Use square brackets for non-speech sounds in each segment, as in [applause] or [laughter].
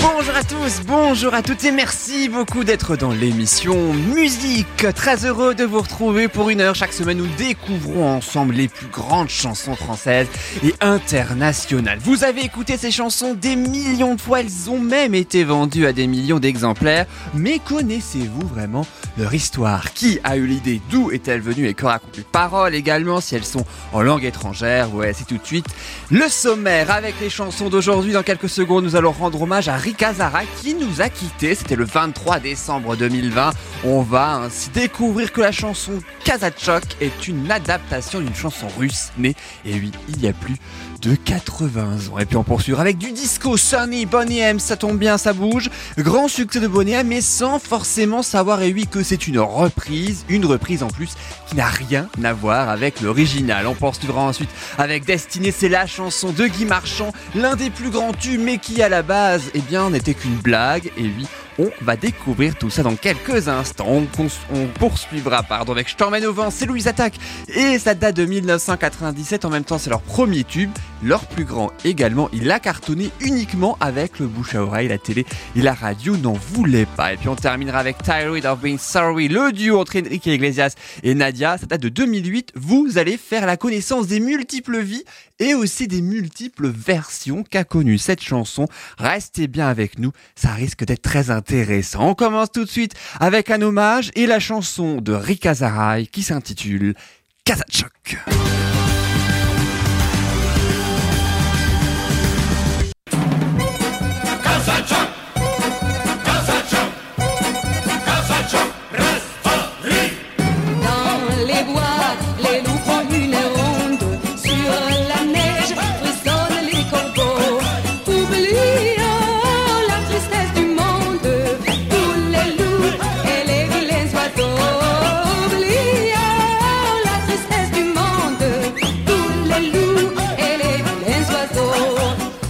Bonjour à tous, bonjour à toutes et merci beaucoup d'être dans l'émission Musique. Très heureux de vous retrouver pour une heure. Chaque semaine, nous découvrons ensemble les plus grandes chansons françaises et internationales. Vous avez écouté ces chansons des millions de fois, elles ont même été vendues à des millions d'exemplaires. Mais connaissez-vous vraiment leur histoire? Qui a eu l'idée? D'où est-elle venue? Et que racontent les paroles également? Si elles sont en langue étrangère Ouais, c'est tout de suite le sommaire avec les chansons d'aujourd'hui. Dans quelques secondes, nous allons rendre hommage à Rika Zara qui nous a quittés. C'était le 23 décembre 2020. On va ainsi découvrir que la chanson Kazachok est une adaptation d'une chanson russe née, et oui, il y a plus de 80 ans. Et puis on poursuivra avec du disco Sunny Bonnie M, ça tombe bien, ça bouge. Grand succès de Bonnie M, mais sans forcément savoir, et oui, que c'est une reprise, une reprise en plus qui n'a rien à voir avec l'original. On poursuivra ensuite avec Destiné, c'est la chanson de Guy Marchand, l'un des plus grands tubes, mais qui à la base, eh bien, n'était qu'une blague, et oui, on va découvrir tout ça dans quelques instants. On, poursuivra pardon, avec Stormen au vent, c'est Louise Attaque et ça date de 1997. En même temps, c'est leur premier tube, leur plus grand également. Il a cartonné uniquement avec le bouche à oreille, la télé et la radio n'en voulaient pas. Et puis on terminera avec Tired of Being Sorry, le duo entre Enrique Iglesias et Nadia. Ça date de 2008. Vous allez faire la connaissance des multiples vies et aussi des multiples versions qu'a connu cette chanson. Restez bien avec nous, ça risque d'être très intéressant. On commence tout de suite avec un hommage et la chanson de Rika Zaraï qui s'intitule. Dans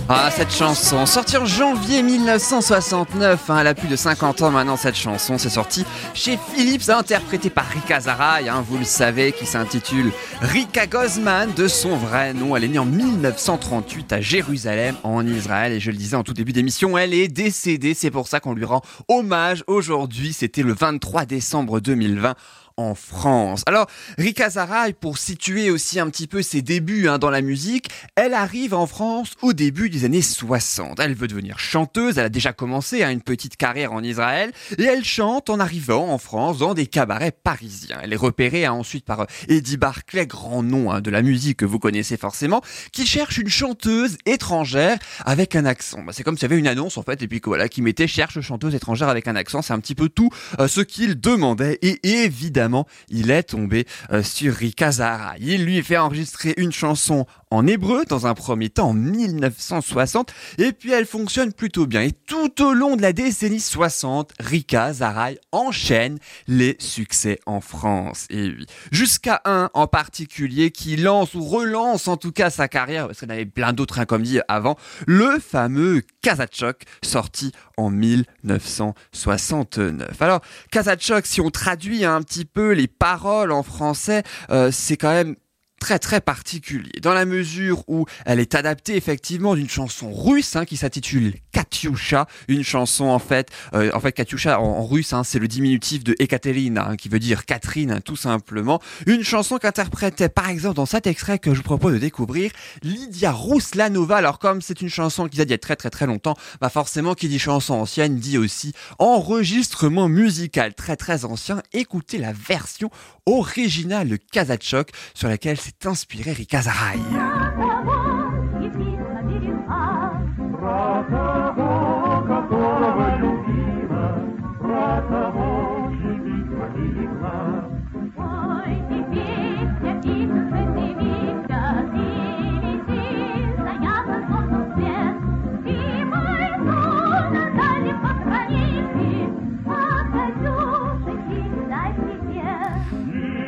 Ah, cette chanson, sortie en janvier 1969, hein, elle a plus de 50 ans maintenant cette chanson, c'est sorti chez Philips, interprété par Rika Zaraï, hein, vous le savez, qui s'intitule Rika Gozman de son vrai nom. Elle est née en 1938 à Jérusalem, en Israël, et je le disais en tout début d'émission, elle est décédée, c'est pour ça qu'on lui rend hommage aujourd'hui, c'était le 23 décembre 2020 en France. Alors, Rika Zaraï, pour situer aussi un petit peu ses débuts hein, dans la musique, elle arrive en France au début des années 60. Elle veut devenir chanteuse, elle a déjà commencé hein, une petite carrière en Israël, et elle chante en arrivant en France dans des cabarets parisiens. Elle est repérée hein, ensuite par euh, Eddie Barclay, grand nom hein, de la musique que vous connaissez forcément, qui cherche une chanteuse étrangère avec un accent. Bah, c'est comme s'il y avait une annonce en fait, et puis voilà, qui mettait cherche chanteuse étrangère avec un accent. C'est un petit peu tout euh, ce qu'il demandait, et évidemment, il est tombé euh, sur Rika Zahara. Il lui fait enregistrer une chanson en hébreu dans un premier temps en 1960 et puis elle fonctionne plutôt bien. Et tout au long de la décennie 60 Rika Zaraï enchaîne les succès en France. Et oui jusqu'à un en particulier qui lance ou relance en tout cas sa carrière parce qu'il avait plein d'autres hein, comme dit avant le fameux Kazachok sorti en 1969 alors Kazachok si on traduit un petit peu les paroles en français euh, c'est quand même très très particulier dans la mesure où elle est adaptée effectivement d'une chanson russe hein, qui s'intitule Katyusha, une chanson en fait, euh, en fait Katyusha en, russe hein, c'est le diminutif de Ekaterina hein, qui veut dire Catherine hein, tout simplement, une chanson qu'interprétait par exemple dans cet extrait que je vous propose de découvrir Lydia Rouslanova. Alors comme c'est une chanson qui date d'il y a très très très longtemps, bah forcément qui dit chanson ancienne dit aussi enregistrement musical très très ancien. Écoutez la version originale de Kazachok sur laquelle s'est inspiré Rika Zaraï.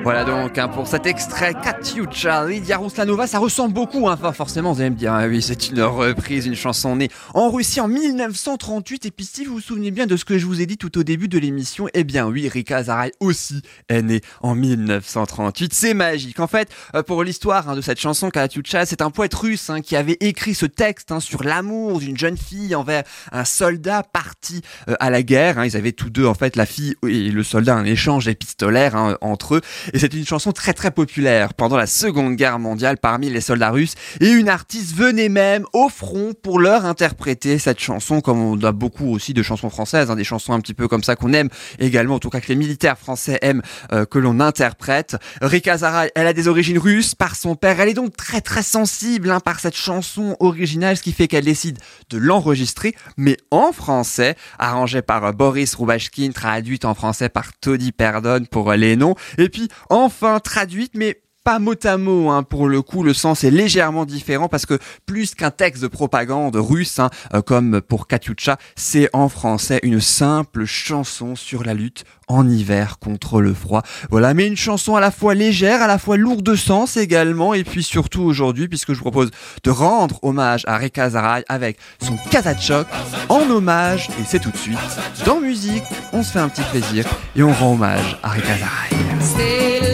Voilà donc hein, pour cet extrait Katyusha, Lydia Ruslanova, ça ressemble beaucoup, hein, forcément vous allez me dire, ah oui c'est une reprise, une chanson née en Russie en 1938 et puis si vous vous souvenez bien de ce que je vous ai dit tout au début de l'émission, eh bien oui, Rika Azaray aussi est née en 1938, c'est magique. En fait, euh, pour l'histoire hein, de cette chanson Katyusha, c'est un poète russe hein, qui avait écrit ce texte hein, sur l'amour d'une jeune fille envers un soldat parti euh, à la guerre. hein. Ils avaient tous deux en fait la fille et le soldat un échange épistolaire hein, entre eux et c'est une chanson très très populaire pendant la Seconde Guerre mondiale parmi les soldats russes. Et une artiste venait même au front pour leur interpréter cette chanson, comme on a beaucoup aussi de chansons françaises, hein, des chansons un petit peu comme ça qu'on aime également, en tout cas que les militaires français aiment euh, que l'on interprète. Rika Zara, elle a des origines russes par son père. Elle est donc très très sensible hein, par cette chanson originale, ce qui fait qu'elle décide de l'enregistrer, mais en français, arrangée par euh, Boris Rubashkin, traduite en français par Toddy Perdon pour euh, les noms. Et puis enfin traduite, mais pas mot à mot, hein, pour le coup, le sens est légèrement différent parce que plus qu'un texte de propagande russe, hein, euh, comme pour Katyusha, c'est en français une simple chanson sur la lutte en hiver contre le froid. Voilà, mais une chanson à la fois légère, à la fois lourde de sens également, et puis surtout aujourd'hui, puisque je vous propose de rendre hommage à Reka Zaray avec son Kazachok en hommage, et c'est tout de suite dans musique, on se fait un petit plaisir et on rend hommage à Reka Zaray.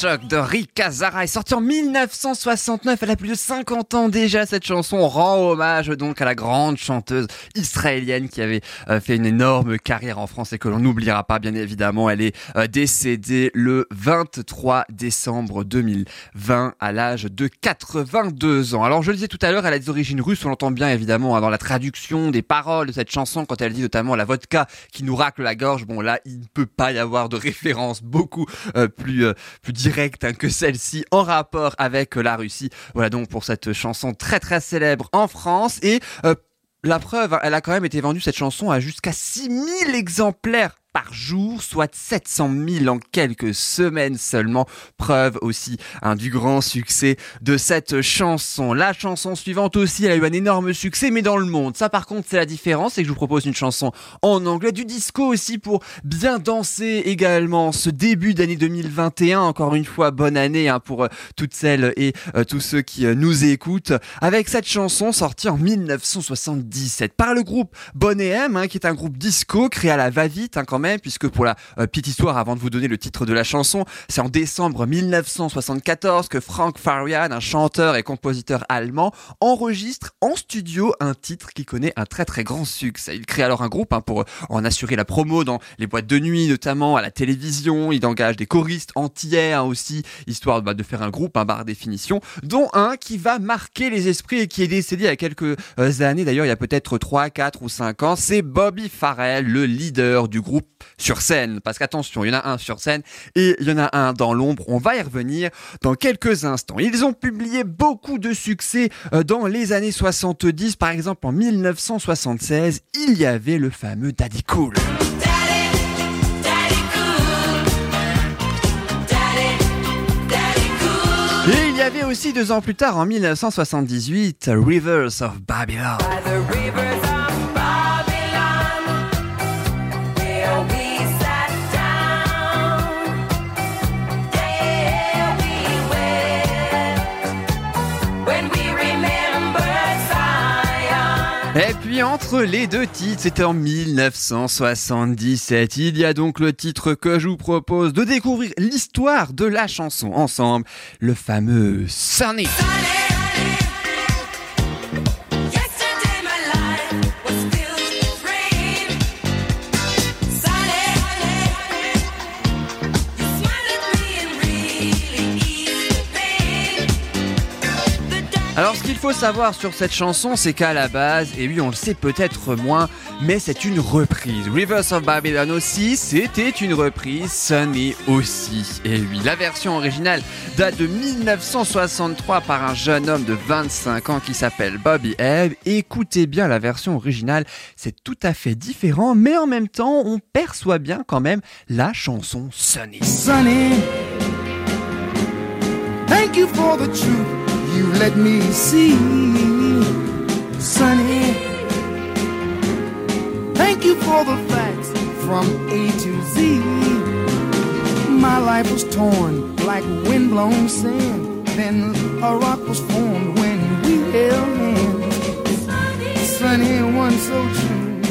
Kazachok de Rika Zara est sorti en 1969. Elle a plus de 50 ans déjà. Cette chanson rend hommage donc à la grande chanteuse israélienne qui avait euh, fait une énorme carrière en France et que l'on n'oubliera pas bien évidemment. Elle est euh, décédée le 23 décembre 2020 à l'âge de 82 ans. Alors je le disais tout à l'heure, elle a des origines russes. On l'entend bien évidemment hein, dans la traduction des paroles de cette chanson quand elle dit notamment la vodka qui nous racle la gorge. Bon là, il ne peut pas y avoir de référence beaucoup euh, plus plus directe hein, que celle-ci en rapport avec euh, la Russie. Voilà donc pour cette chanson très très célèbre en France et euh, la preuve, hein, elle a quand même été vendue cette chanson à jusqu'à 6000 exemplaires par jour, soit 700 000 en quelques semaines seulement. Preuve aussi hein, du grand succès de cette chanson. La chanson suivante aussi, elle a eu un énorme succès, mais dans le monde. Ça, par contre, c'est la différence, c'est que je vous propose une chanson en anglais, du disco aussi pour bien danser également. Ce début d'année 2021, encore une fois, bonne année hein, pour euh, toutes celles et euh, tous ceux qui euh, nous écoutent. Avec cette chanson sortie en 1977 par le groupe Bonnet M, hein, qui est un groupe disco créé à la va-vite quand puisque pour la euh, petite histoire, avant de vous donner le titre de la chanson, c'est en décembre 1974 que Frank Farian, un chanteur et compositeur allemand, enregistre en studio un titre qui connaît un très très grand succès. Il crée alors un groupe hein, pour en assurer la promo dans les boîtes de nuit, notamment à la télévision. Il engage des choristes entiers hein, aussi, histoire bah, de faire un groupe, un par définition, dont un qui va marquer les esprits et qui est décédé il y a quelques euh, années, d'ailleurs il y a peut-être 3, 4 ou 5 ans, c'est Bobby Farrell, le leader du groupe sur scène. Parce qu'attention, il y en a un sur scène et il y en a un dans l'ombre. On va y revenir dans quelques instants. Ils ont publié beaucoup de succès euh, dans les années 70. Par exemple, en 1976, il y avait le fameux Daddy Cool. Et il y avait aussi deux ans plus tard, en 1978, Rivers of Babylon. Entre les deux titres, c'était en 1977. Il y a donc le titre que je vous propose de découvrir l'histoire de la chanson ensemble, le fameux Sunny. Yesterday Alors ce qu'il faut savoir sur cette chanson, c'est qu'à la base, et oui on le sait peut-être moins, mais c'est une reprise. Rivers of Babylon aussi, c'était une reprise, Sunny aussi. Et oui, la version originale date de 1963 par un jeune homme de 25 ans qui s'appelle Bobby Ebb. Écoutez bien la version originale, c'est tout à fait différent, mais en même temps on perçoit bien quand même la chanson Sunny. Sonny. Thank you for the truth you let me see. Sonny. Thank you for the facts from A to Z. My life was torn like windblown sand. Then a rock was formed when we held hands. Sonny, one so true.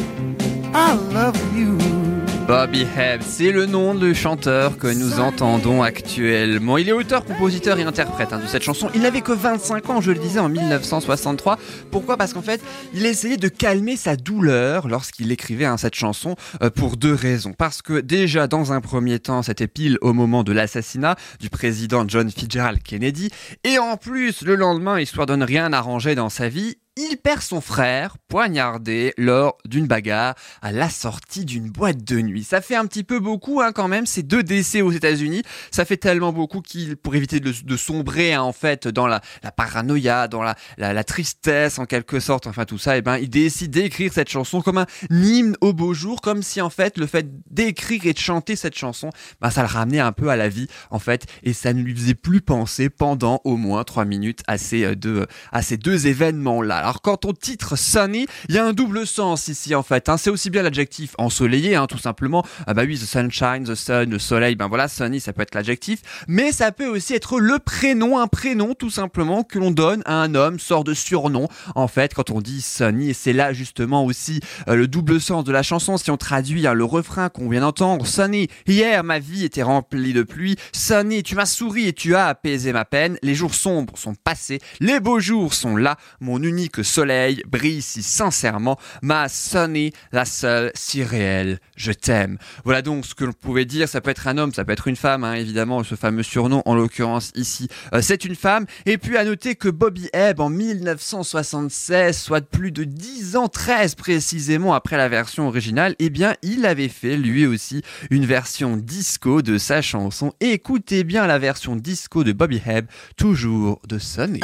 I love you. Bobby Hebb, c'est le nom du chanteur que nous entendons actuellement. Il est auteur, compositeur et interprète hein, de cette chanson. Il n'avait que 25 ans, je le disais, en 1963. Pourquoi? Parce qu'en fait, il essayait de calmer sa douleur lorsqu'il écrivait hein, cette chanson euh, pour deux raisons. Parce que déjà, dans un premier temps, c'était pile au moment de l'assassinat du président John Fitzgerald Kennedy. Et en plus, le lendemain, histoire de ne rien arranger dans sa vie, il perd son frère, poignardé, lors d'une bagarre à la sortie d'une boîte de nuit. Ça fait un petit peu beaucoup hein, quand même, ces deux décès aux États-Unis. Ça fait tellement beaucoup qu'il, pour éviter de, sombrer hein, en fait dans la, paranoïa, dans la, tristesse en quelque sorte, enfin tout ça, et ben il décide d'écrire cette chanson comme un hymne au beau jour, comme si en fait le fait d'écrire et de chanter cette chanson, ben ça le ramenait un peu à la vie en fait, et ça ne lui faisait plus penser pendant au moins trois minutes à ces euh, deux, à ces deux événements-là. Alors quand on titre Sunny, il y a un double sens ici en fait. Hein. C'est aussi bien l'adjectif ensoleillé, hein, tout simplement. Ah bah oui, the sunshine, the sun, le soleil. Ben voilà, Sunny, ça peut être l'adjectif, mais ça peut aussi être le prénom, un prénom tout simplement que l'on donne à un homme, sort de surnom. En fait, quand on dit Sunny, et c'est là justement aussi euh, le double sens de la chanson. Si on traduit hein, le refrain qu'on vient d'entendre, Sunny, hier ma vie était remplie de pluie. Sunny, tu m'as souri et tu as apaisé ma peine. Les jours sombres sont passés, les beaux jours sont là. Mon unique soleil brille si sincèrement. Ma Sunny, la seule, si réelle, je t'aime. Voilà donc ce que l'on pouvait dire. Ça peut être un homme, ça peut être une femme, hein, évidemment, ce fameux surnom, en l'occurrence ici, euh, c'est une femme. Et puis à noter que Bobby Ebb, en 1976, soit plus de 10 ans, 13 précisément après la version originale, eh bien, il avait fait lui aussi une version disco de sa chanson. Écoutez bien la version disco de Bobby Ebb, toujours de Sunny.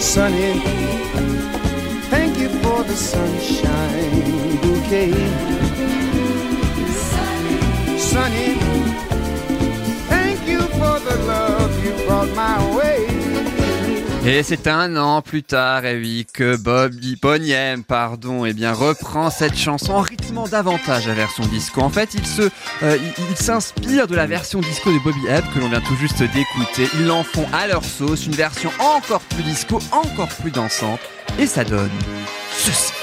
Sunny. You the sunshine. Sonny. Thank you for the love you my way. Et c'est un an plus tard, et oui, que Bobby Boniem, pardon, eh bien, reprend cette chanson en rythmant davantage la version disco. En fait, il se, euh, s'inspire de la version disco de Bobby Hebb que l'on vient tout juste d'écouter. Ils en font à leur sauce une version encore plus disco, encore plus dansante, et ça donne ceci.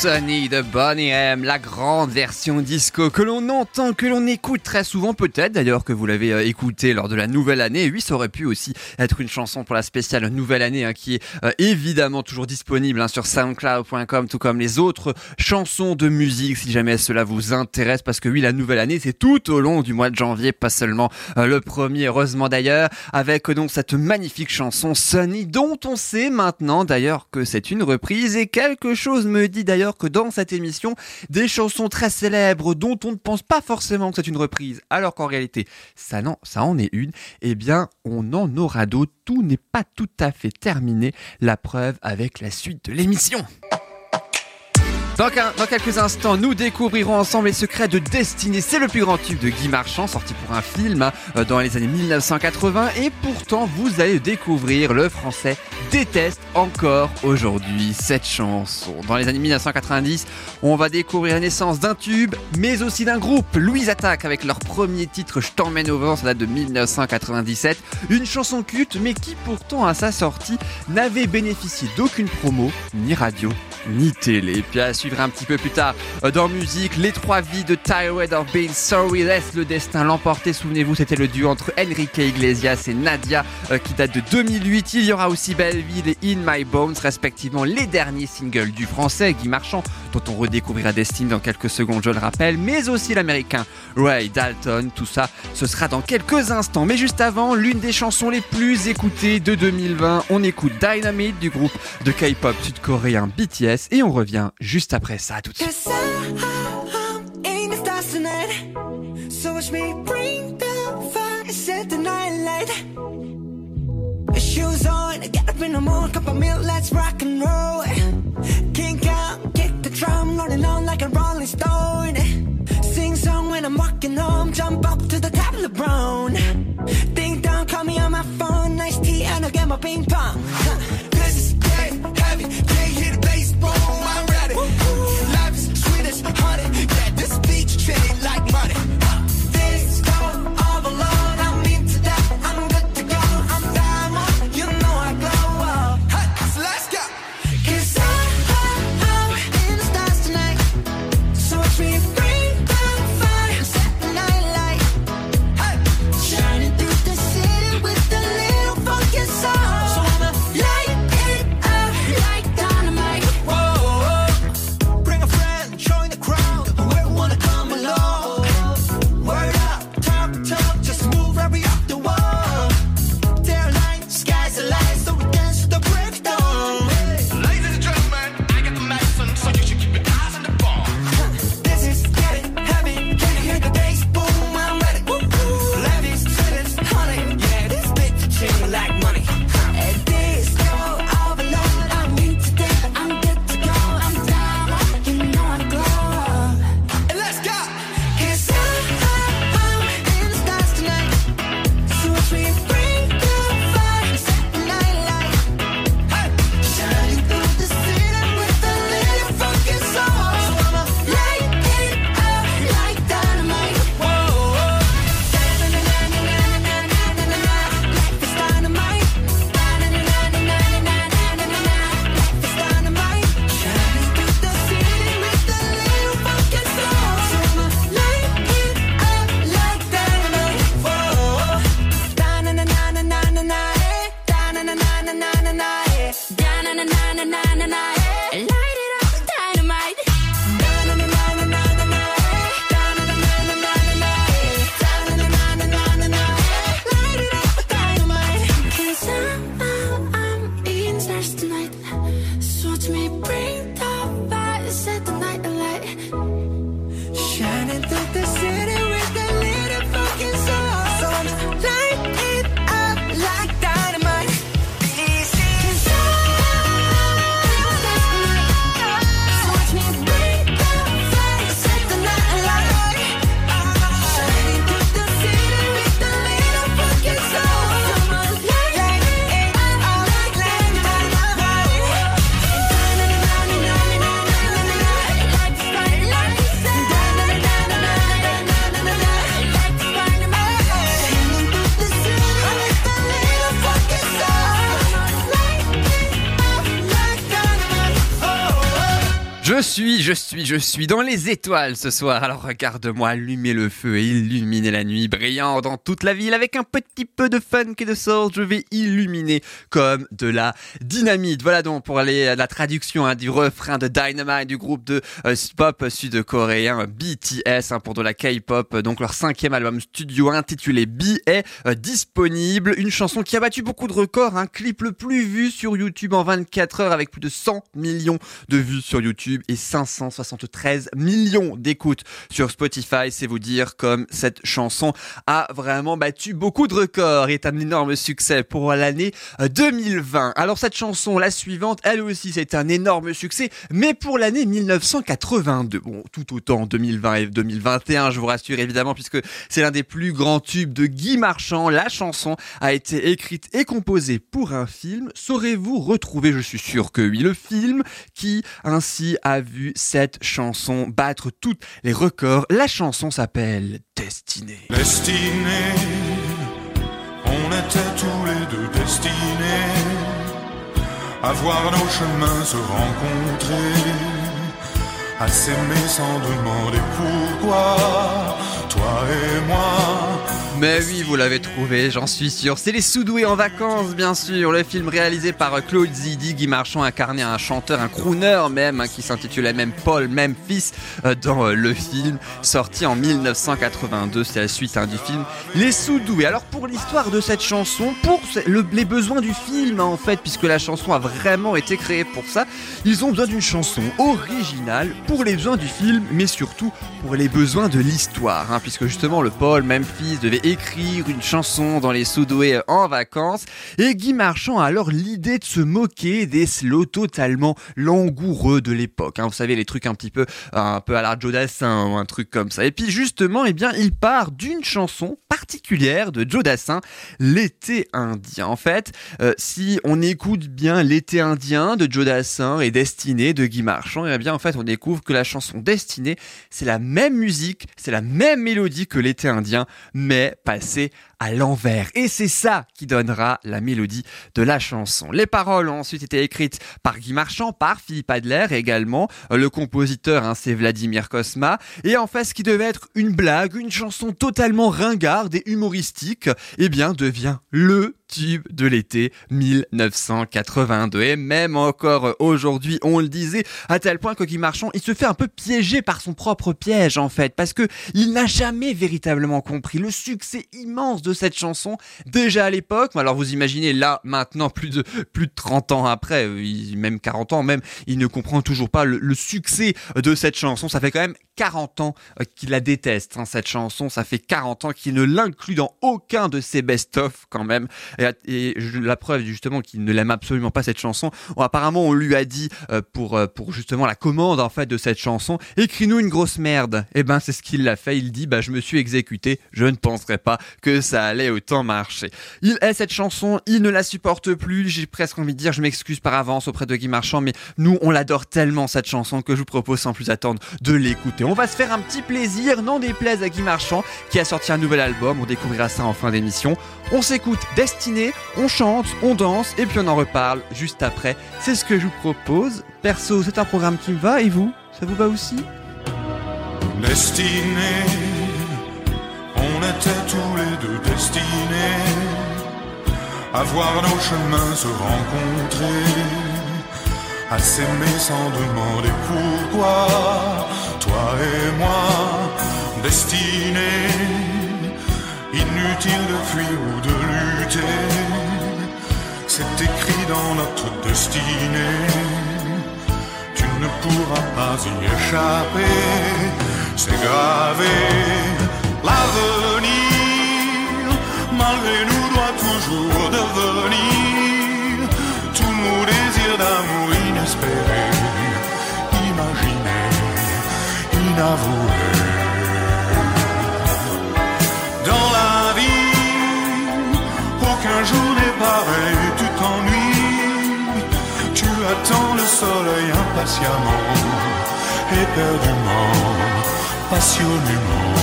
Sunny de Bonnie M, la grande version disco que l'on entend, que l'on écoute très souvent, peut-être d'ailleurs que vous l'avez euh, écouté lors de la nouvelle année. Oui, ça aurait pu aussi être une chanson pour la spéciale nouvelle année hein, qui est euh, évidemment toujours disponible hein, sur soundcloud.com, tout comme les autres chansons de musique si jamais cela vous intéresse. Parce que oui, la nouvelle année, c'est tout au long du mois de janvier, pas seulement euh, le premier, heureusement d'ailleurs, avec donc cette magnifique chanson Sunny dont on sait maintenant d'ailleurs que c'est une reprise et quelque chose me dit d'ailleurs que dans cette émission, des chansons très célèbres dont on ne pense pas forcément que c'est une reprise, alors qu'en réalité, ça, non, ça en est une, eh bien, on en aura d'autres. Tout n'est pas tout à fait terminé. La preuve avec la suite de l'émission. Dans, quel- dans quelques instants, nous découvrirons ensemble les secrets de Destinée. C'est le plus grand tube de Guy Marchand, sorti pour un film euh, dans les années 1980. Et pourtant, vous allez découvrir le français déteste encore aujourd'hui cette chanson. Dans les années 1990, on va découvrir la naissance d'un tube, mais aussi d'un groupe. Louise Attaque avec leur premier titre Je t'emmène au vent, ça date de 1997. Une chanson culte, mais qui pourtant à sa sortie n'avait bénéficié d'aucune promo ni radio ni télé. Puis à suivre un petit peu plus tard euh, dans musique, les trois vies de Tired of Being Sorry laisse le destin l'emporter. Souvenez-vous, c'était le duo entre Enrique Iglesias et Nadia euh, qui date de 2008. Il y aura aussi Belleville et In My Bones, respectivement les derniers singles du français Guy Marchand, dont on redécouvrira Destiny dans quelques secondes, je le rappelle, mais aussi l'américain Ray Dalton. Tout ça, ce sera dans quelques instants. Mais juste avant, l'une des chansons les plus écoutées de 2020, on écoute Dynamite du groupe de K-pop sud-coréen BTS et on revient juste après ça. À tout de suite. Shoes on, get up in the morning, cup of milk, let's rock and roll. Kink out, kick the drum, rolling on like a rolling stone. Sing song when I'm walking home, jump up to the top of the brown. Ding dong, call me on my phone, nice tea, and I'll get my ping pong. Huh. This is getting heavy, can't wrong. Je suis, je suis, dans les étoiles ce soir. Alors regarde-moi allumer le feu et illuminer la nuit, brillant dans toute la ville avec un petit peu de funk et de soul. Je vais illuminer comme de la dynamite. Voilà donc pour à la traduction hein, du refrain de Dynamite du groupe de euh, pop sud-coréen BTS hein, pour de la K-pop. Donc leur cinquième album studio intitulé B est euh, disponible. Une chanson qui a battu beaucoup de records. Un clip le plus vu sur YouTube en 24 heures avec plus de 100 millions de vues sur YouTube et 573 millions d'écoutes sur Spotify. C'est vous dire comme cette chanson a vraiment battu beaucoup de records et est un énorme succès pour l'année euh, 2020. Alors cette chanson, la suivante, elle aussi c'est un énorme succès, mais pour l'année 1982. Bon, tout autant 2020 et 2021, je vous rassure évidemment, puisque c'est l'un des plus grands tubes de Guy Marchand. La chanson a été écrite et composée pour un film. Saurez-vous retrouver, je suis sûr que oui, le film qui ainsi a vu cette chanson battre tous les records. La chanson s'appelle Destinée. Destinés, on était tous les deux destinés à voir nos chemins se rencontrer, à s'aimer sans demander pourquoi, toi et moi. Mais oui, vous l'avez trouvé, j'en suis sûr. C'est Les Soudoués en vacances, bien sûr. Le film réalisé par Claude Zidi, Guy Marchand incarné un chanteur, un crooner même, hein, qui s'intitulait même Paul Memphis euh, dans euh, le film, sorti en 1982. C'est la suite hein, du film Les Soudoués. Alors pour l'histoire de cette chanson, pour les besoins du film hein, en fait, puisque la chanson a vraiment été créée pour ça, ils ont besoin d'une chanson originale pour les besoins du film, mais surtout pour les besoins de l'histoire, puisque justement le Paul Memphis devait écrire une chanson dans les Soudoués en vacances, et Guy Marchand a alors l'idée de se moquer des slows totalement langoureux de l'époque. hein. vous savez les trucs un petit peu, un peu à la Joe Dassin ou un truc comme ça. Et puis justement, eh bien, il part d'une chanson particulière de Joe Dassin, l'été indien. En fait, euh, si on écoute bien l'été indien de Joe Dassin et Destinée de Guy Marchand, et bien en fait on découvre que la chanson Destinée, c'est la même musique, c'est la même mélodie que l'été indien, mais passée à l'envers. Et c'est ça qui donnera la mélodie de la chanson. Les paroles ont ensuite été écrites par Guy Marchand, par Philippe Adler également. Le compositeur, hein, c'est Vladimir Kosma. Et en fait, ce qui devait être une blague, une chanson totalement ringarde et humoristique, eh bien, devient le tube de l'été 1982. Et même encore aujourd'hui, on le disait, à tel point que Guy Marchand, il se fait un peu piéger par son propre piège, en fait, parce que il n'a jamais véritablement compris le succès immense de cette chanson, déjà à l'époque. Alors vous imaginez, là, maintenant, plus de, plus de 30 ans après, euh, même 40 ans même, il ne comprend toujours pas le, le succès de cette chanson. Ça fait quand même 40 ans euh, qu'il la déteste, hein, cette chanson. Ça fait 40 ans qu'il ne l'inclut dans aucun de ses best-of, quand même. Et, la preuve, justement, qu'il ne l'aime absolument pas, cette chanson. Apparemment, on lui a dit, euh, pour, euh, pour justement la commande, en fait, de cette chanson, écris-nous une grosse merde. Et ben, c'est ce qu'il a fait. Il dit, bah, je me suis exécuté. Je ne penserais pas que ça allait autant marcher. Il est cette chanson, il ne la supporte plus. J'ai presque envie de dire, je m'excuse par avance auprès de Guy Marchand, mais nous, on l'adore tellement, cette chanson, que je vous propose sans plus attendre de l'écouter. On va se faire un petit plaisir, n'en déplaise à Guy Marchand, qui a sorti un nouvel album. On découvrira ça en fin d'émission. On s'écoute On chante, on danse, et puis on en reparle juste après. C'est ce que je vous propose. Perso, c'est un programme qui me va, et vous Ça vous va aussi? Destinés, on était tous les deux destinés à voir nos chemins se rencontrer, à s'aimer sans demander pourquoi, toi et moi, destinés, inutile de fuir ou de lutter, c'est écrit dans notre destinée tu ne pourras pas y échapper, c'est gravé. L'avenir, malgré nous, doit toujours devenir tous nos désirs d'amour inespérés, imaginés, inavoués. Soleil impatiemment, éperdument, passionnément.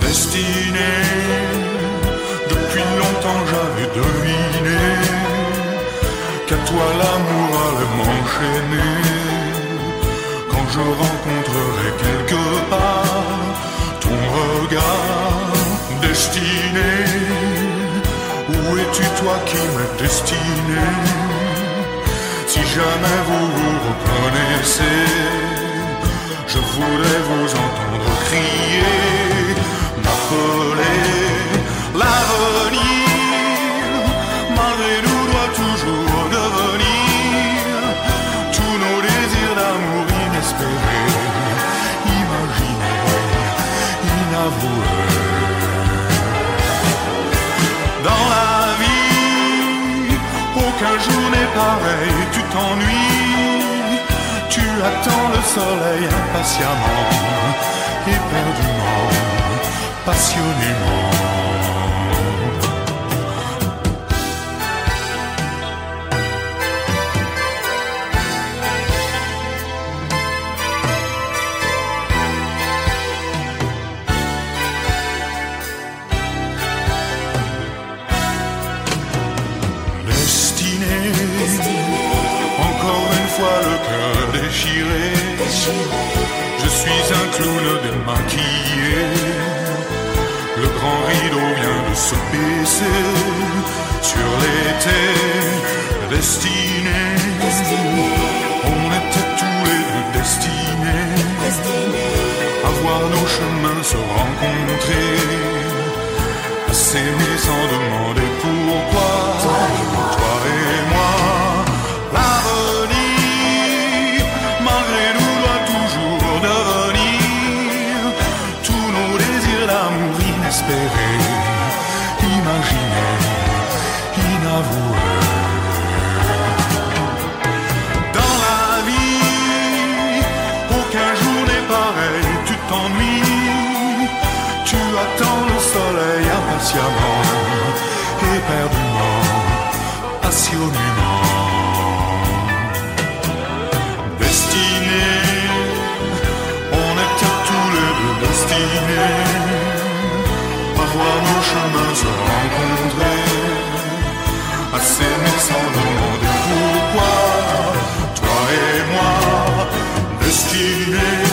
Destiné, depuis longtemps j'avais deviné qu'à toi l'amour allait m'enchaîner. Quand je rencontrerai quelque part ton regard destiné. Où es-tu toi qui m'es destiné? Si jamais vous vous reconnaissez Je voudrais vous entendre crier M'appeler L'avenir Malgré nous doit toujours devenir Tous nos désirs d'amour inespérés Imaginés, inavoués. Dans la vie, aucun jour n'est pareil, t'ennuies, tu attends le soleil impatiemment, éperdument, passionnément. Sur l'été destiné. On était tous les deux destinés à voir nos chemins se rencontrer, à s'aimer sans demander passionnément. Destinés, on était tous les deux destinés à voir nos chemins se rencontrer, à s'aimer sans demander pourquoi. Toi et moi, destinés,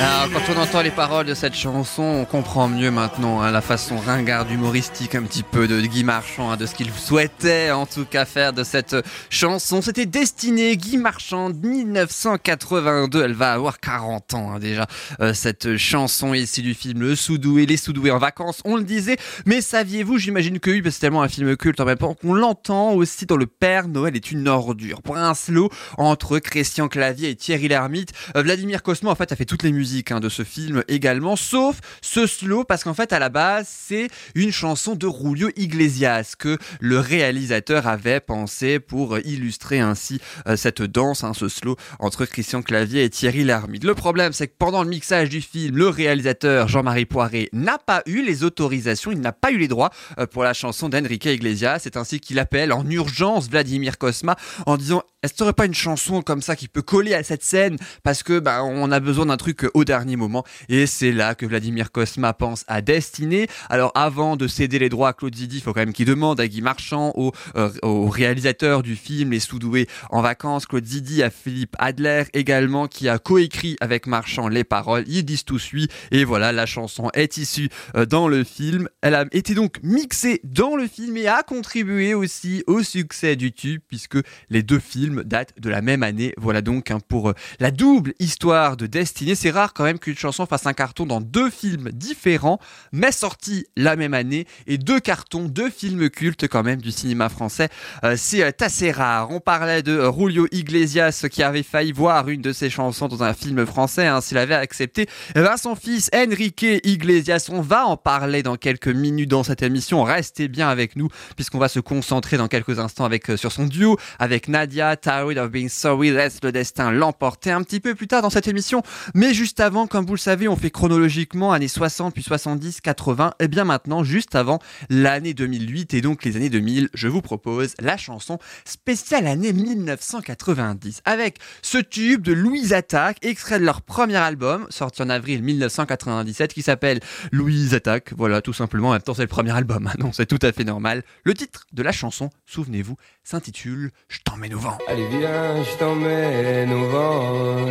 Alors, quand on entend les paroles de cette chanson, on comprend mieux maintenant hein, la façon ringarde, humoristique un petit peu de Guy Marchand, hein, de ce qu'il souhaitait en tout cas faire de cette chanson. C'était Destiné, Guy Marchand, 1982. Elle va avoir 40 ans hein, déjà, euh, cette chanson ici du film Le Soudoué, Les Soudoués en vacances, on le disait. Mais saviez-vous, j'imagine que oui, parce que c'est tellement un film culte en même temps, qu'on l'entend aussi dans Le Père Noël est une ordure. Un slow entre Christian Clavier et Thierry Lhermitte, euh, Vladimir Cosmo en fait a fait toutes les musiques hein, de ce film également, sauf ce slow parce qu'en fait à la base c'est une chanson de Julio Iglesias que le réalisateur avait pensé pour illustrer ainsi euh, cette danse, hein, ce slow entre Christian Clavier et Thierry Lhermitte. Le problème c'est que pendant le mixage du film, le réalisateur Jean-Marie Poiré n'a pas eu les autorisations, il n'a pas eu les droits euh, pour la chanson d'Enrique Iglesias. C'est ainsi qu'il appelle en urgence Vladimir Cosma en disant est-ce que t'aurais pas une chanson comme ça qui peut coller à cette scène? Parce que bah, on a besoin d'un truc au dernier moment et c'est là que Vladimir Cosma pense à Destiné. Alors avant de céder les droits à Claude Zidi, il faut quand même qu'il demande à Guy Marchand, au, euh, réalisateur du film Les Soudoués en vacances, Claude Zidi, à Philippe Adler également qui a coécrit avec Marchand les paroles. Ils disent tout suit et voilà la chanson est issue euh, dans le film. Elle a été donc mixée dans le film et a contribué aussi au succès du tube puisque les deux films datent de la même année. Voilà donc hein, pour euh, la double histoire de Destiné. C'est rare quand même qu'une chanson fasse un carton dans deux films différents, mais sortis la même année et deux cartons, deux films cultes quand même du cinéma français. Euh, c'est euh, assez rare. On parlait de euh, Julio Iglesias qui avait failli voir une de ses chansons dans un film français hein, s'il avait accepté. Eh ben, son fils Enrique Iglesias, on va en parler dans quelques minutes dans cette émission. Restez bien avec nous puisqu'on va se concentrer dans quelques instants avec sur son duo avec Nadia, Tired of Being Sorry, laisse le destin l'emporter un petit peu plus tard dans cette émission. Mais juste avant, comme vous le savez, on fait chronologiquement années 60 puis 70, 80. Et bien maintenant, juste avant l'année 2008 et donc les années 2000, je vous propose la chanson spéciale année 1990 avec ce tube de Louise Attaque, extrait de leur premier album sorti en avril 1997 qui s'appelle Louise Attaque. Voilà, tout simplement. En même temps, c'est le premier album. hein. Non, c'est tout à fait normal. Le titre de la chanson, souvenez-vous, s'intitule Je t'emmène au vent. Allez viens, je t'emmène au vent,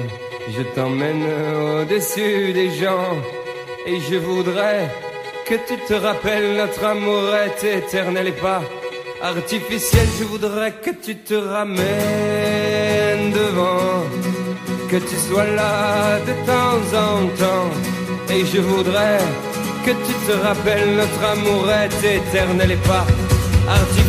je t'emmène au-dessus des gens, et je voudrais que tu te rappelles notre amour est éternel et pas artificiel. Je voudrais que tu te ramènes devant, que tu sois là de temps en temps, et je voudrais que tu te rappelles notre amour est éternel et pas artificiel.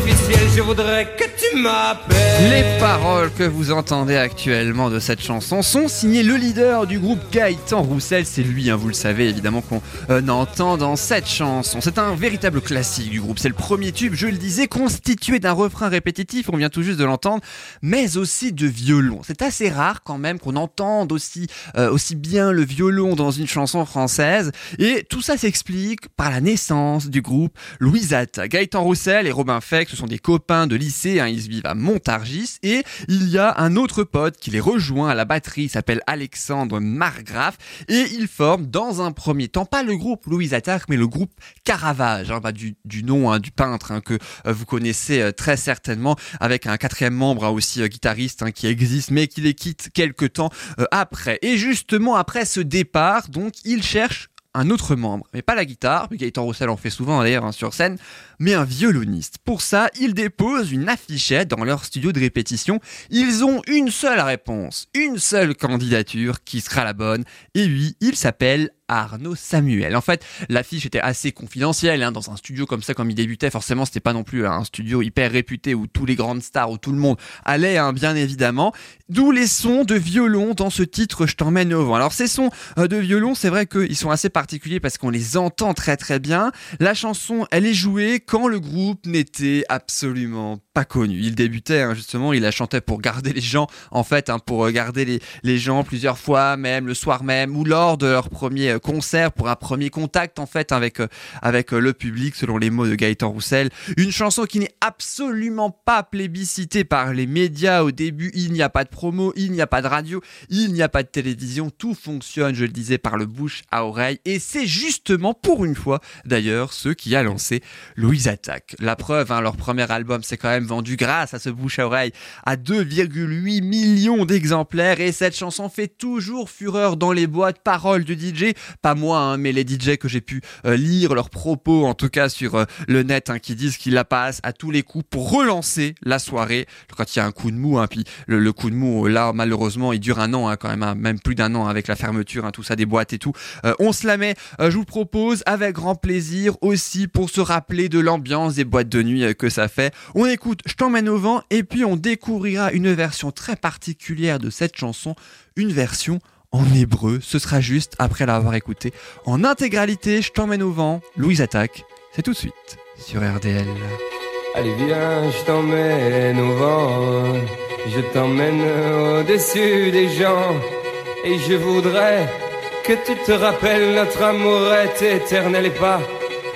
Je voudrais que tu m'appelles. Les paroles que vous entendez actuellement de cette chanson sont signées le leader du groupe Gaëtan Roussel. C'est lui, hein, vous le savez évidemment, qu'on euh, entend dans cette chanson. C'est un véritable classique du groupe. C'est le premier tube, je le disais, constitué d'un refrain répétitif, on vient tout juste de l'entendre, mais aussi de violon. C'est assez rare quand même qu'on entende aussi, euh, aussi bien le violon dans une chanson française. Et tout ça s'explique par la naissance du groupe Louisette. Gaëtan Roussel et Robin Feck, sont des copains de lycée. hein. Ils vivent à Montargis et il y a un autre pote qui les rejoint à la batterie, il s'appelle Alexandre Margraf et ils forment dans un premier temps pas le groupe Louise Attaque mais le groupe Caravage, hein, bah, du, nom hein, du peintre que euh, vous connaissez euh, très certainement avec un quatrième membre aussi euh, guitariste qui existe mais qui les quitte quelque temps après. Et justement après ce départ, donc ils cherchent un autre membre, mais pas la guitare, Gaëtan Roussel en fait souvent d'ailleurs hein, sur scène, mais un violoniste. Pour ça, ils déposent une affichette dans leur studio de répétition. Ils ont une seule réponse, une seule candidature qui sera la bonne, et lui, il s'appelle Arnaud Samuel. En fait, l'affiche était assez confidentielle hein, dans un studio comme ça, comme il débutait. Forcément, c'était pas non plus un studio hyper réputé où tous les grandes stars, où tout le monde allait, hein, bien évidemment. D'où les sons de violon dans ce titre Je t'emmène au vent. Alors ces sons euh, de violon, c'est vrai qu'ils sont assez particuliers parce qu'on les entend très très bien. La chanson, elle est jouée quand le groupe n'était absolument connu. Il débutait hein, justement, il la chantait pour garder les gens, en fait, hein, pour euh, garder les, gens plusieurs fois, même le soir même, ou lors de leur premier euh, concert, pour un premier contact en fait avec, euh, avec le public, selon les mots de Gaëtan Roussel. Une chanson qui n'est absolument pas plébiscitée par les médias au début. Il n'y a pas de promo, il n'y a pas de radio, il n'y a pas de télévision. Tout fonctionne, je le disais, par le bouche à oreille. Et c'est justement pour une fois, d'ailleurs, ce qui a lancé Louise Attaque. La preuve, hein, leur premier album s'est quand même vendu grâce à ce bouche à oreille à 2,8 millions d'exemplaires. Et cette chanson fait toujours fureur dans les boîtes. Paroles du DJ, pas moi, hein, mais les DJ que j'ai pu euh, lire leurs propos, en tout cas sur euh, le net, hein, qui disent qu'ils la passent à tous les coups pour relancer la soirée. Quand il y a un coup de mou, hein, puis le, coup de mou, là, malheureusement, il dure un an, quand même, même plus d'un an avec la fermeture, tout ça, des boîtes et tout. Euh, on se la met, je vous propose, avec grand plaisir aussi pour se rappeler de l'ambiance des boîtes de nuit que ça fait. On écoute Je t'emmène au vent et puis on découvrira une version très particulière de cette chanson, une version en hébreu. Ce sera juste après l'avoir écouté en intégralité. Je t'emmène au vent, Louise Attaque. C'est tout de suite sur RDL. Allez viens, je t'emmène au vent, je t'emmène au-dessus des gens, et je voudrais que tu te rappelles notre amour est éternel et pas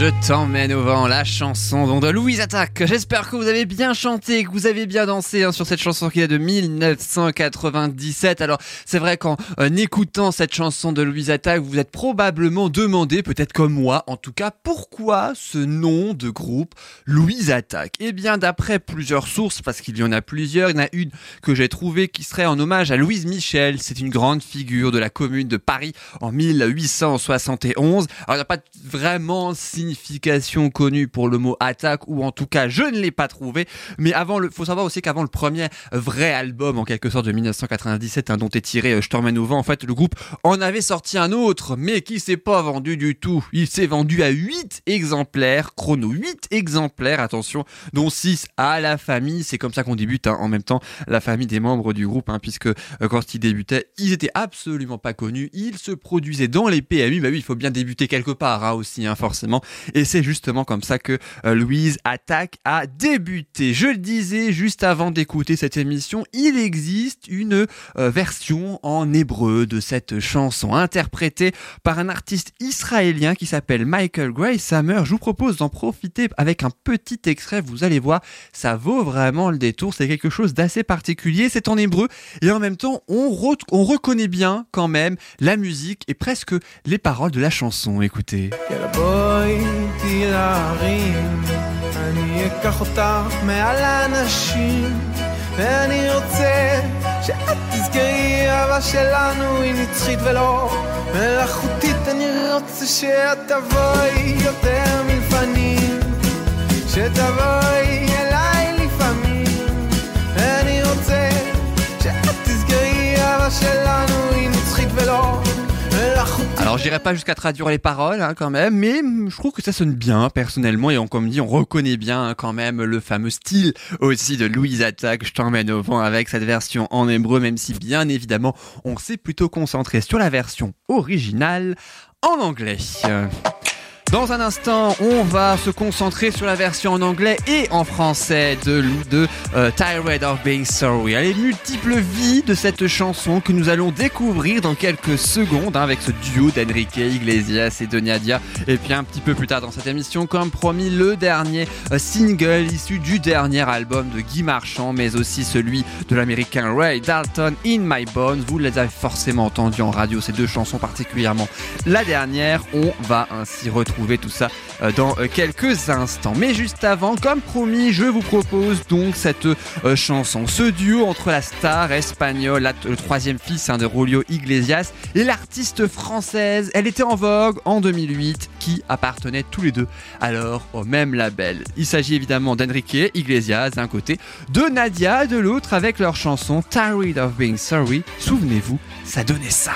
Je t'emmène au vent, la chanson de Louise Attaque. J'espère que vous avez bien chanté, que vous avez bien dansé hein, sur cette chanson qui est de 1997. Alors c'est vrai qu'en euh, écoutant cette chanson de Louise Attaque, vous vous êtes probablement demandé, peut-être comme moi en tout cas, pourquoi ce nom de groupe Louise Attaque? Eh bien d'après plusieurs sources, parce qu'il y en a plusieurs, il y en a une que j'ai trouvée qui serait en hommage à Louise Michel. C'est une grande figure de la commune de Paris en 1871. Alors il n'y a pas vraiment signification connue pour le mot attaque ou en tout cas je ne l'ai pas trouvé. Mais avant le faut savoir aussi qu'avant le premier vrai album en quelque sorte de 1997 hein, dont est tiré euh, Je t'emmène au vent en fait le groupe en avait sorti un autre mais qui s'est pas vendu du tout. Il s'est vendu à 8 exemplaires chrono 8 exemplaires attention dont 6 à la famille. C'est comme ça qu'on débute hein, en même temps la famille des membres du groupe hein, puisque euh, quand ils débutaient ils étaient absolument pas connus. Ils se produisaient dans les PMU bah oui il faut bien débuter quelque part hein, aussi forcément et c'est justement comme ça que euh, Louise Attaque a débuté. Je le disais juste avant d'écouter cette émission, il existe une euh, version en hébreu de cette chanson interprétée par un artiste israélien qui s'appelle Michael Gray Summer. Je vous propose d'en profiter avec un petit extrait, vous allez voir, ça vaut vraiment le détour, c'est quelque chose d'assez particulier, c'est en hébreu et en même temps on, reconnaît bien quand même la musique et presque les paroles de la chanson, écoutez. בואי תהיי להרים, אני אקח אותך מעל האנשים, ואני רוצה שאת תזכרי, אהבה שלנו היא נצחית ולא מלאכותית, אני רוצה שאת תבואי יותר מלפנים, שתבואי אליי לפעמים, ואני רוצה שאת תזכרי, אהבה שלנו היא נצחית ולא [laughs] Alors j'irai pas jusqu'à traduire les paroles hein, quand même, mais je trouve que ça sonne bien personnellement et on, comme dit, on reconnaît bien hein, quand même le fameux style aussi de Louise Attaque, je t'emmène au vent avec cette version en hébreu, même si bien évidemment on s'est plutôt concentré sur la version originale en anglais. Dans un instant, on va se concentrer sur la version en anglais et en français de, de euh, Tired of Being Sorry. Les multiples vies de cette chanson que nous allons découvrir dans quelques secondes hein, avec ce duo d'Enrique Iglesias et de Nadia. Et puis un petit peu plus tard dans cette émission, comme promis, le dernier euh, single issu du dernier album de Guy Marchand, mais aussi celui de l'américain Ray Dalton, In My Bones. Vous les avez forcément entendus en radio, ces deux chansons particulièrement. La dernière, on va ainsi retrouver tout ça euh, dans euh, quelques instants. Mais juste avant, comme promis, je vous propose donc cette euh, chanson, ce duo entre la star espagnole, le troisième fils hein, de Julio Iglesias, et l'artiste française. Elle était en vogue en 2008, qui appartenaient tous les deux alors au même label. Il s'agit évidemment d'Enrique Iglesias d'un côté, de Nadia de l'autre, avec leur chanson Tired of Being Sorry. Souvenez-vous, ça donnait ça.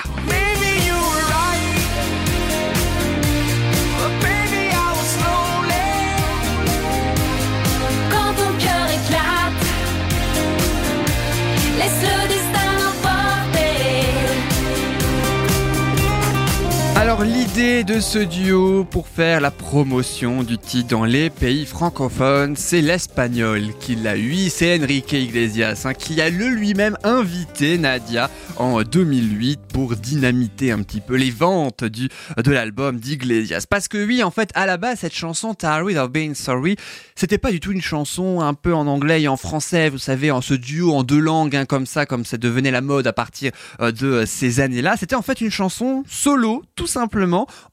Alors l'idée de ce duo pour faire la promotion du titre dans les pays francophones, c'est l'espagnol qui l'a eu, c'est Enrique Iglesias hein, qui a le lui-même invité Nadia en 2008 pour dynamiter un petit peu les ventes du, de l'album d'Iglesias. Parce que oui, en fait, à la base, cette chanson Tired of Being Sorry, c'était pas du tout une chanson un peu en anglais et en français, vous savez, en ce duo en deux langues, hein, comme ça, comme ça devenait la mode à partir euh, de ces années-là. C'était en fait une chanson solo, tout simplement,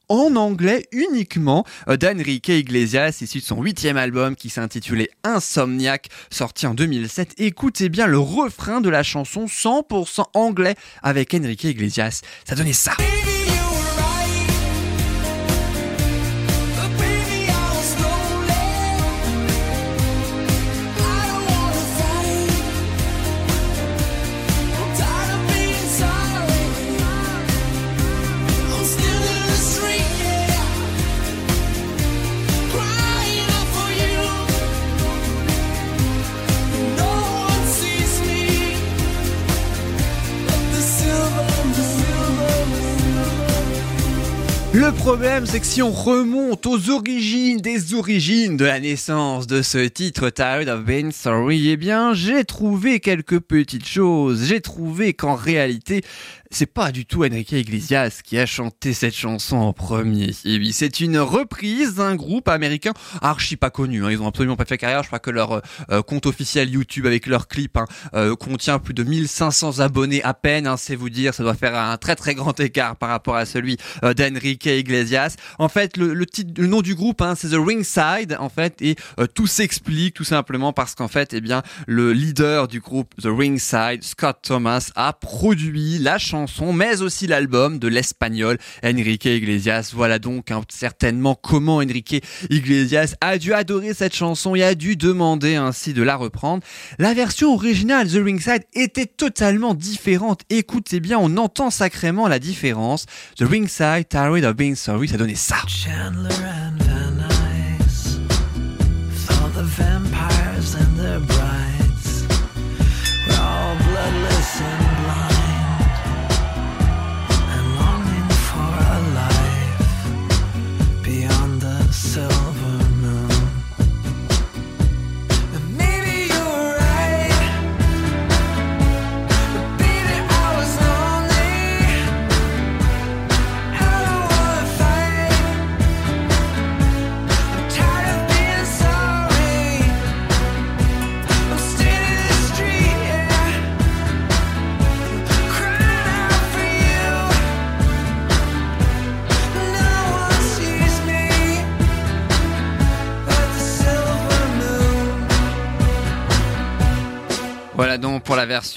en anglais uniquement, euh, d'Enrique Iglesias, issu de son huitième album qui s'intitulait Insomniac, sorti en 2007. Écoutez bien le refrain de la chanson 100% anglais avec Enrique Iglesias. Ça donnait ça. Problème, c'est que si on remonte aux origines des origines de la naissance de ce titre Tired of Being Sorry, eh bien, j'ai trouvé quelques petites choses. J'ai trouvé qu'en réalité, c'est pas du tout Enrique Iglesias qui a chanté cette chanson en premier. Oui, c'est une reprise d'un groupe américain archi pas connu. hein. Ils ont absolument pas fait carrière. Je crois que leur euh, compte officiel YouTube avec leur clip hein, euh, contient plus de 1500 abonnés à peine. Hein, c'est vous dire, ça doit faire un très très grand écart par rapport à celui euh, d'Enrique Iglesias. En fait, le, titre, le nom du groupe, c'est The Ringside, en fait, et euh, tout s'explique tout simplement parce qu'en fait, eh bien, le leader du groupe The Ringside, Scott Thomas, a produit la chanson, mais aussi l'album de l'espagnol Enrique Iglesias. Voilà donc hein, certainement comment Enrique Iglesias a dû adorer cette chanson et a dû demander ainsi de la reprendre. La version originale The Ringside était totalement différente. Écoutez bien, on entend sacrément la différence. The Ringside, Tired of Being Sorry, ça donnait ça.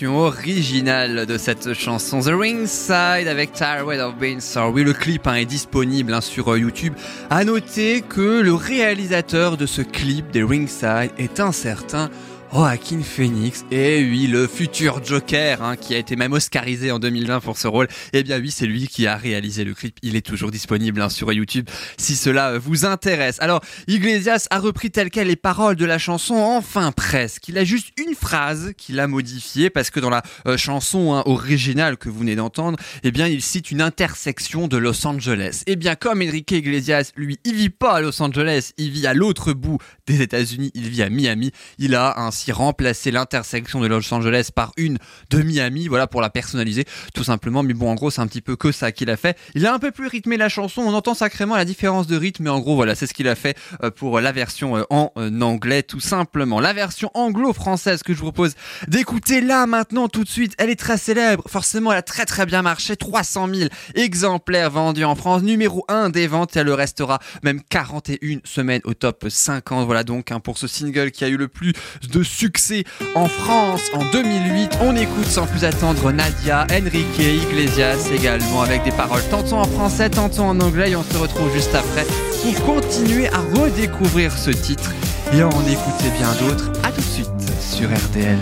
Originale de cette chanson The Ringside avec Tired of Being Sorry. Le clip hein, est disponible hein, sur euh, YouTube. À noter que le réalisateur de ce clip des Ringside est un certain Joaquin Phoenix. Et oui, le futur Joker hein, qui a été même oscarisé en 2020 pour ce rôle. Eh bien oui, c'est lui qui a réalisé le clip. Il est toujours disponible hein, sur YouTube si cela vous intéresse. Alors, Iglesias a repris tel quel les paroles de la chanson, enfin presque. Il a juste une phrase qu'il a modifiée parce que dans la euh, chanson hein, originale que vous venez d'entendre, eh bien il cite une intersection de Los Angeles. Eh bien comme Enrique Iglesias, lui, il vit pas à Los Angeles, il vit à l'autre bout des États-Unis, il vit à Miami. Il a ainsi remplacé l'intersection de Los Angeles par une de Miami, voilà pour la personnaliser tout simplement. Mais bon, en gros, c'est un petit peu que ça qu'il a fait. Il a un peu plus rythmé la chanson, on entend sacrément la différence de rythme, mais en gros, voilà, c'est ce qu'il a fait euh, pour la version euh, en euh, anglais, tout simplement. La version anglo-française que je vous propose d'écouter là, maintenant, tout de suite, elle est très célèbre. Forcément, elle a très très bien marché. 300 000 exemplaires vendus en France. Numéro 1 des ventes, elle le restera même 41 semaines au top 50. Voilà donc hein, pour ce single qui a eu le plus de succès en France en 2008. On écoute sans plus attendre Nadia, Enrique Iglesias également avec des paroles tantôt en français, tantôt en anglais et on se retrouve juste après pour continuer à redécouvrir ce titre et à en écouter bien d'autres. À tout de suite sur RDL.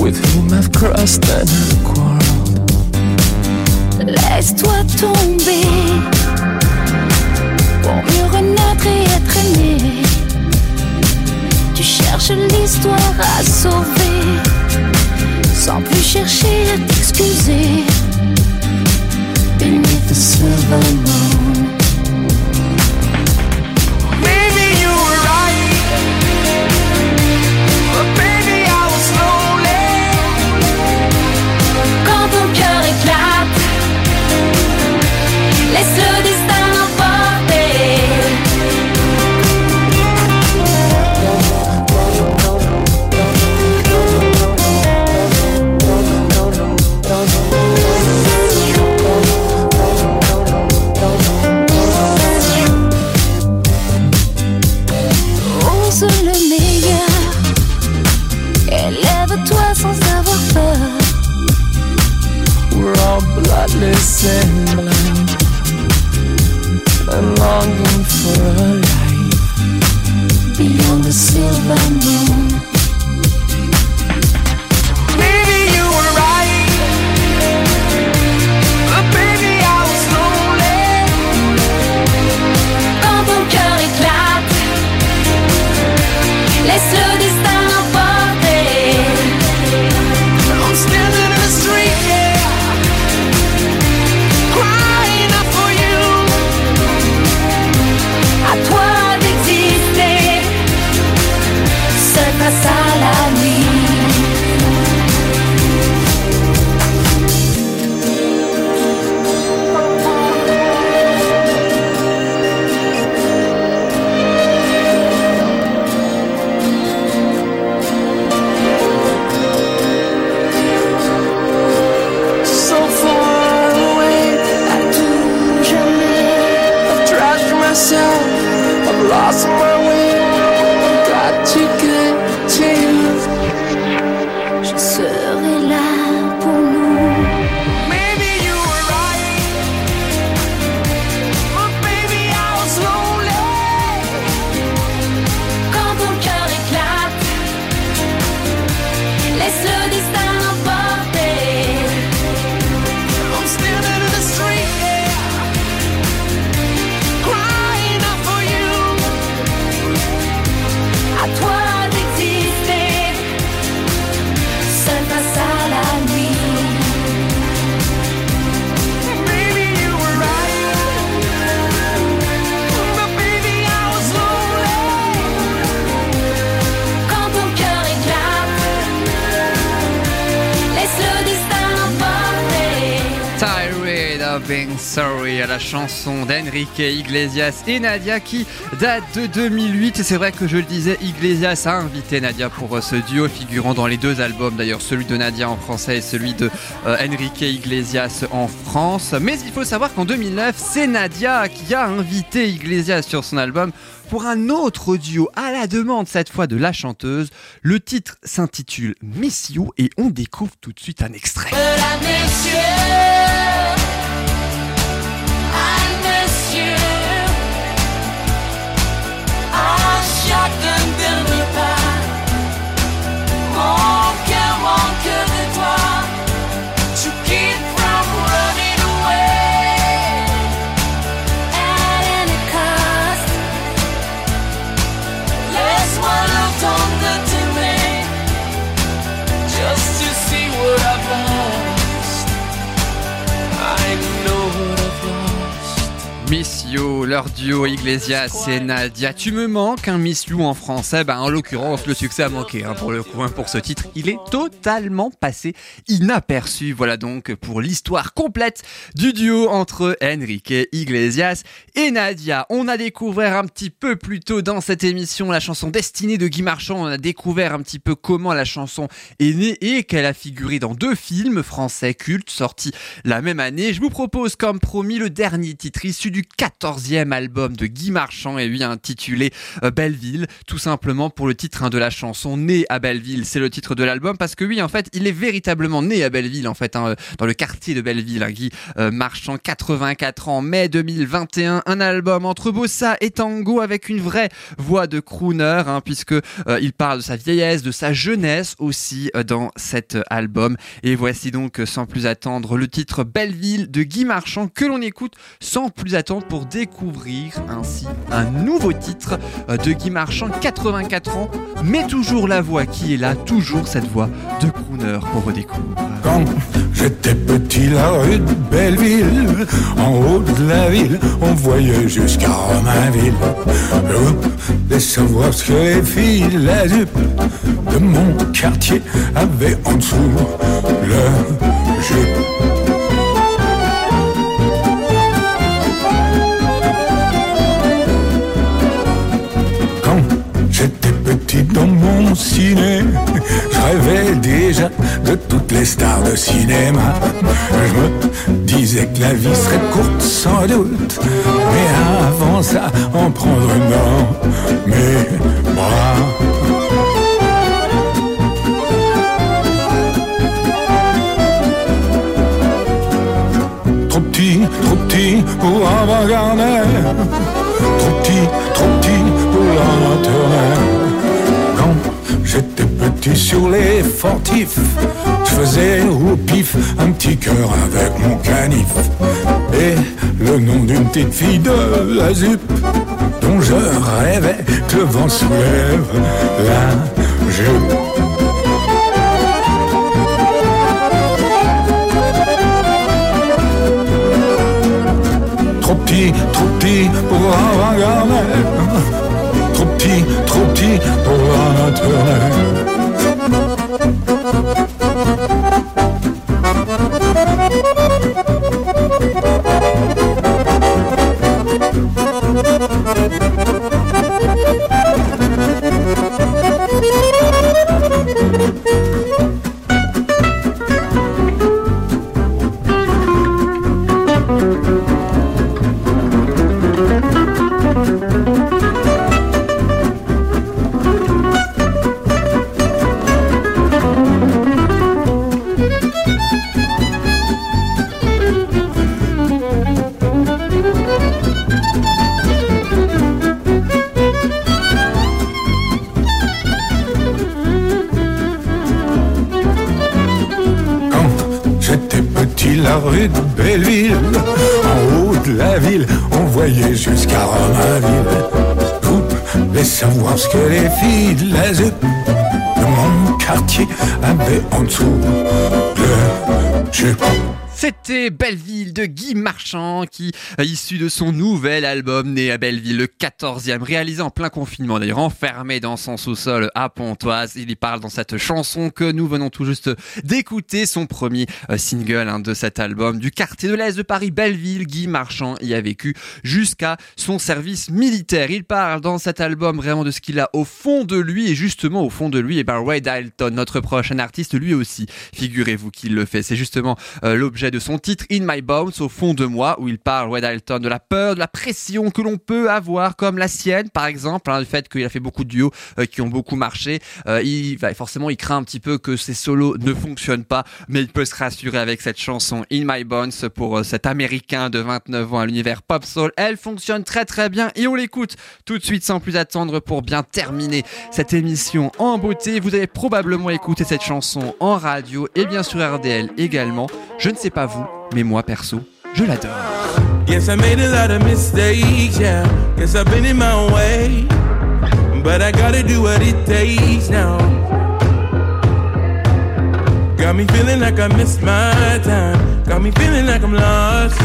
With whom I've crossed and. Laisse-toi tomber pour mieux renaître et être aimé. Tu cherches l'histoire à sauver sans plus chercher à t'excuser. Beneath the silver moon. d'Enrique Iglesias et Nadia qui date de 2008. Et c'est vrai que je le disais, Iglesias a invité Nadia pour euh, ce duo figurant dans les deux albums, d'ailleurs celui de Nadia en français et celui de euh, Enrique Iglesias en France. Mais il faut savoir qu'en 2009, c'est Nadia qui a invité Iglesias sur son album pour un autre duo à la demande cette fois de la chanteuse. Le titre s'intitule Miss et on découvre tout de suite un extrait. Duo Iglesias et Nadia. Tu me manques, un Miss You en français. Ben, en l'occurrence, le succès a manqué hein, pour le coup. hein, pour ce titre, il est totalement passé inaperçu. Voilà donc pour l'histoire complète du duo entre Enrique Iglesias et Nadia. On a découvert un petit peu plus tôt dans cette émission la chanson Destinée de Guy Marchand. On a découvert un petit peu comment la chanson est née et qu'elle a figuré dans deux films français cultes sortis la même année. Je vous propose comme promis le dernier titre issu du 14e album de Guy Marchand et lui intitulé euh, Belleville, tout simplement pour le titre hein, de la chanson Né à Belleville, c'est le titre de l'album parce que oui en fait il est véritablement né à Belleville en fait, hein, euh, dans le quartier de Belleville, hein, Guy euh, Marchand, 84 ans, mai 2021, un. Album entre bossa et tango avec une vraie voix de crooner hein, puisque il parle de sa vieillesse, de sa jeunesse aussi dans cet album. Et voici donc sans plus attendre le titre Belleville de Guy Marchand que l'on écoute sans plus attendre pour découvrir ainsi un nouveau titre euh, de Guy Marchand, 84 ans, mais toujours la voix qui est là, toujours cette voix de crooner pour redécouvrir. Quand j'étais petit, la rue de Belleville, en haut de la ville, on voyait jusqu'à Romainville. Je savoir ce que les filles, la jupe de mon quartier avaient en dessous le jupe. Dans mon ciné, je rêvais déjà de toutes les stars de cinéma. Je me disais que la vie serait courte sans doute, mais avant ça, en prendre une dans mes bras. Trop petit, trop petit pour avoir Garner. Trop petit, trop petit pour maternelle. Sur les fortifs, je faisais au pif un petit cœur avec mon canif. Et le nom d'une petite fille de la ZUP, dont je rêvais que le vent soulève la jupe. Trop petit, trop petit pour avoir Garner. Trop petit, trop petit pour la maternelle. Quartier avaient en dessous le jupe. C'était Belleville de Guy Marchand qui, euh, issu de son nouvel album né à Belleville, le 14e, réalisé en plein confinement d'ailleurs, enfermé dans son sous-sol à Pontoise. Il y parle dans cette chanson que nous venons tout juste d'écouter, son premier euh, single hein, de cet album du quartier de l'Est de Paris, Belleville. Guy Marchand y a vécu jusqu'à son service militaire. Il parle dans cet album vraiment de ce qu'il a au fond de lui et justement au fond de lui, et ben Ray Dalton, notre prochain artiste, lui aussi, figurez-vous qu'il le fait. C'est justement euh, l'objet de son titre In My Bones, au fond de moi, où il parle, Ray Dalton, de la peur, de la pression que l'on peut avoir, comme la sienne, par exemple, hein, le fait qu'il a fait beaucoup de duos euh, qui ont beaucoup marché. Euh, il, bah, forcément, il craint un petit peu que ses solos ne fonctionnent pas, mais il peut se rassurer avec cette chanson In My Bones pour euh, cet Américain de 29 ans à l'univers pop soul. Elle fonctionne très très bien et on l'écoute tout de suite sans plus attendre pour bien terminer cette émission en beauté. Vous avez probablement écouté cette chanson en radio et bien sûr RDL également. Je ne sais pas vous, mais moi perso, je l'adore. Yes, I made a lot of mistakes, yeah. Guess I've been in my way. But I gotta do what it takes now. Got me feeling like I missed my time. Got me feeling like I'm lost.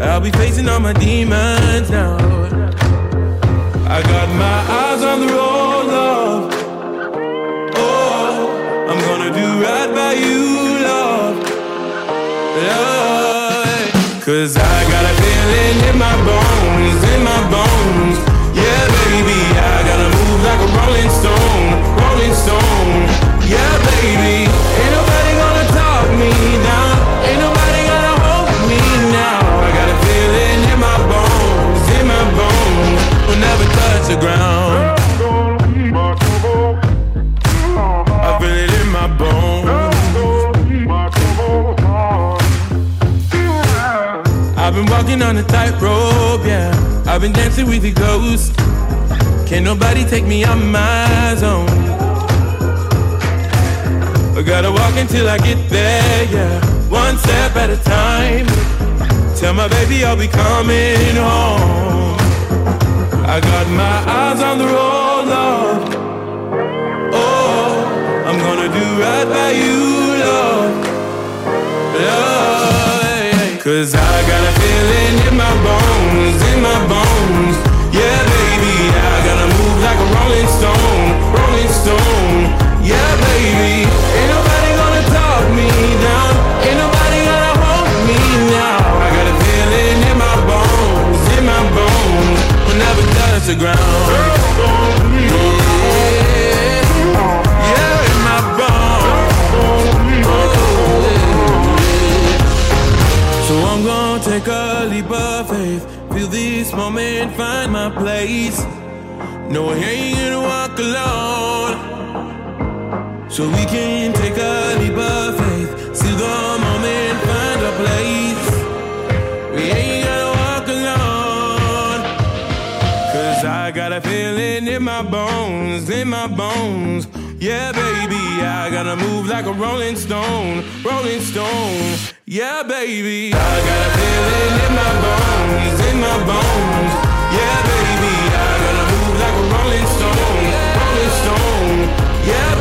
I'll be facing all my demons now. I got my eyes on the road, love. Oh, I'm gonna do right by you. Cause I got a feeling in my bones, in my been dancing with the ghost. Can't nobody take me out my zone. I gotta walk until I get there, yeah. One step at a time. Tell my baby I'll be coming home. I got my eyes on the road, Lord. Oh, I'm gonna do right by you, Lord. Lord. Cause I got a feeling in my bones, in my bones. Yeah, baby, I gotta move like a rolling stone, rolling stone. Yeah, baby, ain't nobody gonna talk me down. Ain't nobody gonna hold me now. I got a feeling in my bones, in my bones. Will never touch the ground. This moment, find my place. No, I ain't gonna walk alone. So we can take a leap of faith. See the moment, find a place. We ain't gonna walk alone. Cause I got a feeling in my bones, in my bones. Yeah, baby, I gotta move like a rolling stone, rolling stone. Yeah, baby, I got a feeling in my bones, in my bones. Yeah, baby, I gotta move like a rolling stone, rolling stone. Yeah,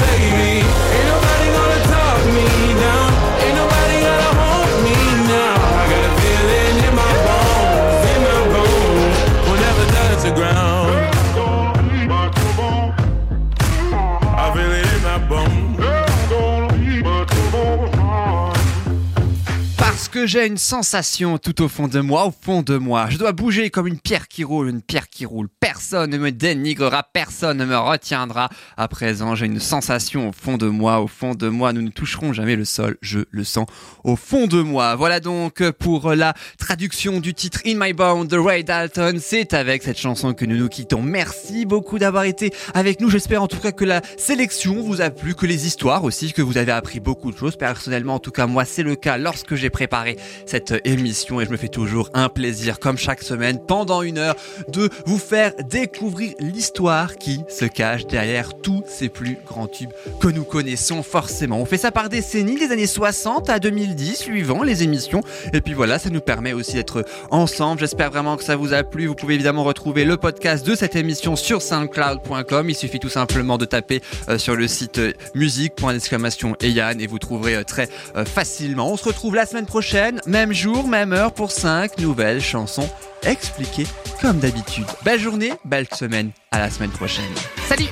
j'ai une sensation tout au fond de moi, au fond de moi. Je dois bouger comme une pierre qui roule, une pierre qui roule. Personne ne me dénigrera, personne ne me retiendra. À présent, j'ai une sensation au fond de moi, au fond de moi. Nous ne toucherons jamais le sol, je le sens au fond de moi. Voilà donc pour la traduction du titre In My Bone de Ray Dalton. C'est avec cette chanson que nous nous quittons. Merci beaucoup d'avoir été avec nous. J'espère en tout cas que la sélection vous a plu, que les histoires aussi, que vous avez appris beaucoup de choses. Personnellement, en tout cas, moi, c'est le cas lorsque j'ai préparé cette émission et je me fais toujours un plaisir, comme chaque semaine, pendant une heure, de vous faire découvrir l'histoire qui se cache derrière tous ces plus grands tubes que nous connaissons forcément. On fait ça par décennies, des années 60 à 2010, suivant les émissions. Et puis voilà, ça nous permet aussi d'être ensemble. J'espère vraiment que ça vous a plu. Vous pouvez évidemment retrouver le podcast de cette émission sur soundcloud.com. Il suffit tout simplement de taper euh, sur le site euh, musique.exclamation et Yann et vous trouverez euh, très facilement. On se retrouve la semaine même jour, même heure pour 5 nouvelles chansons expliquées comme d'habitude. Belle journée, belle semaine. À la semaine prochaine. Salut!